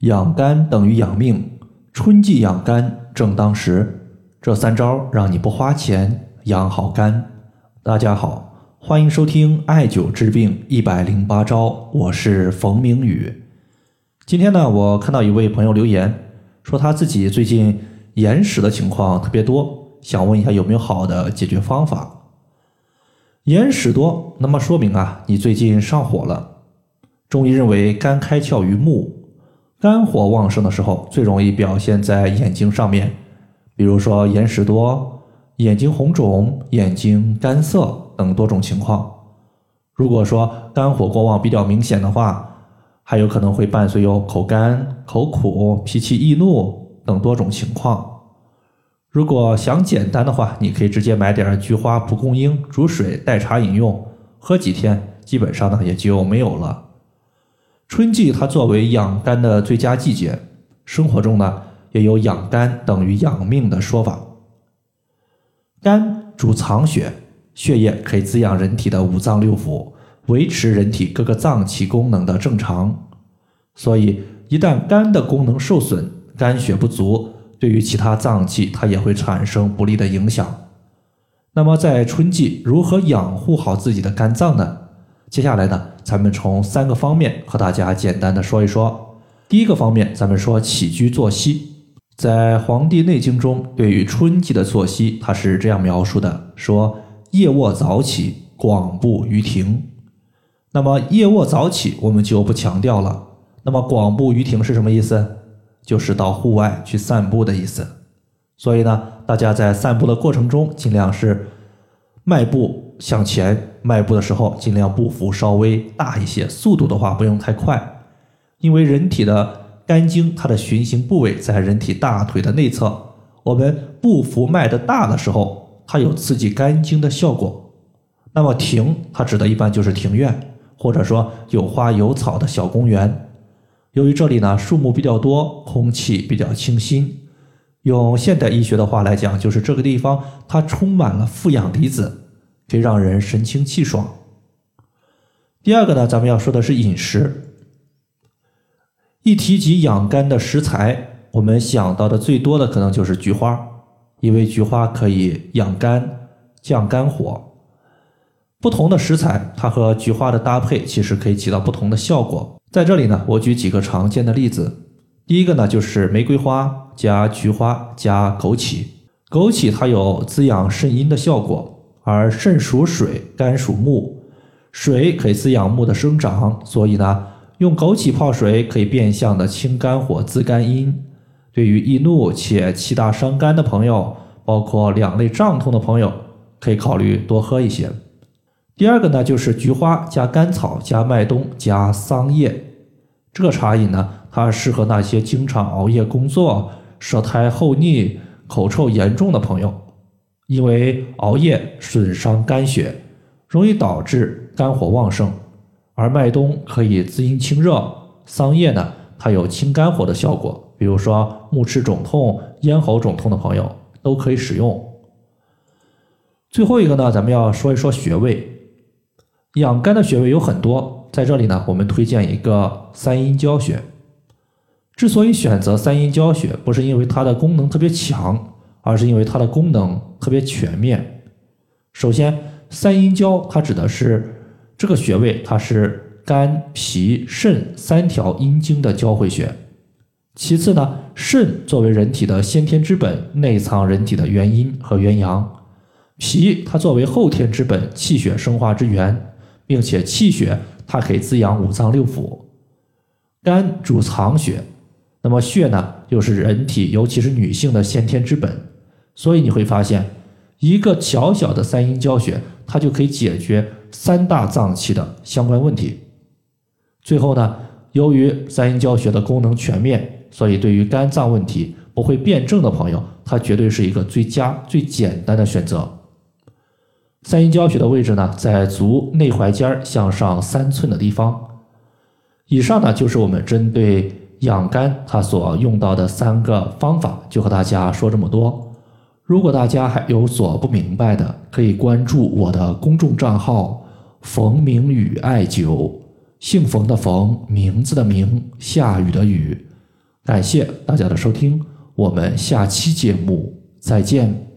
养肝等于养命，春季养肝正当时。这三招让你不花钱养好肝。大家好，欢迎收听艾灸治病一百零八招，我是冯明宇。今天呢，我看到一位朋友留言，说他自己最近眼屎的情况特别多，想问一下有没有好的解决方法。眼屎多，那么说明啊，你最近上火了。中医认为，肝开窍于目，肝火旺盛的时候，最容易表现在眼睛上面，比如说眼屎多、眼睛红肿、眼睛干涩等多种情况。如果说肝火过旺比较明显的话，还有可能会伴随有口干、口苦、脾气易怒等多种情况。如果想简单的话，你可以直接买点菊花、蒲公英煮水代茶饮用，喝几天，基本上呢也就没有了。春季它作为养肝的最佳季节，生活中呢也有养肝等于养命的说法。肝主藏血，血液可以滋养人体的五脏六腑，维持人体各个脏器功能的正常。所以一旦肝的功能受损，肝血不足。对于其他脏器，它也会产生不利的影响。那么在春季如何养护好自己的肝脏呢？接下来呢，咱们从三个方面和大家简单的说一说。第一个方面，咱们说起居作息。在《黄帝内经》中，对于春季的作息，它是这样描述的：说夜卧早起，广步于庭。那么夜卧早起，我们就不强调了。那么广步于庭是什么意思？就是到户外去散步的意思，所以呢，大家在散步的过程中，尽量是迈步向前，迈步的时候尽量步幅稍微大一些，速度的话不用太快，因为人体的肝经它的循行部位在人体大腿的内侧，我们步幅迈得大的时候，它有刺激肝经的效果。那么庭，它指的一般就是庭院，或者说有花有草的小公园。由于这里呢树木比较多，空气比较清新，用现代医学的话来讲，就是这个地方它充满了负氧离子，可以让人神清气爽。第二个呢，咱们要说的是饮食。一提及养肝的食材，我们想到的最多的可能就是菊花，因为菊花可以养肝、降肝火。不同的食材，它和菊花的搭配，其实可以起到不同的效果。在这里呢，我举几个常见的例子。第一个呢，就是玫瑰花加菊花加枸杞。枸杞它有滋养肾阴的效果，而肾属水，肝属木，水可以滋养木的生长，所以呢，用枸杞泡水可以变相的清肝火、滋肝阴。对于易怒且气大伤肝的朋友，包括两肋胀痛的朋友，可以考虑多喝一些。第二个呢，就是菊花加甘草加麦冬加桑叶，这个茶饮呢，它适合那些经常熬夜工作、舌苔厚腻、口臭严重的朋友，因为熬夜损伤肝血，容易导致肝火旺盛。而麦冬可以滋阴清热，桑叶呢，它有清肝火的效果，比如说目赤肿痛、咽喉肿痛的朋友都可以使用。最后一个呢，咱们要说一说穴位。养肝的穴位有很多，在这里呢，我们推荐一个三阴交穴。之所以选择三阴交穴，不是因为它的功能特别强，而是因为它的功能特别全面。首先，三阴交它指的是这个穴位，它是肝、脾、肾三条阴经的交汇穴。其次呢，肾作为人体的先天之本，内藏人体的元阴和元阳；脾它作为后天之本，气血生化之源。并且气血它可以滋养五脏六腑，肝主藏血，那么血呢又是人体尤其是女性的先天之本，所以你会发现一个小小的三阴交穴，它就可以解决三大脏器的相关问题。最后呢，由于三阴交穴的功能全面，所以对于肝脏问题不会辩证的朋友，它绝对是一个最佳最简单的选择。三阴交穴的位置呢，在足内踝尖向上三寸的地方。以上呢，就是我们针对养肝它所用到的三个方法，就和大家说这么多。如果大家还有所不明白的，可以关注我的公众账号“冯明宇艾灸”，姓冯的冯，名字的名，下雨的雨。感谢大家的收听，我们下期节目再见。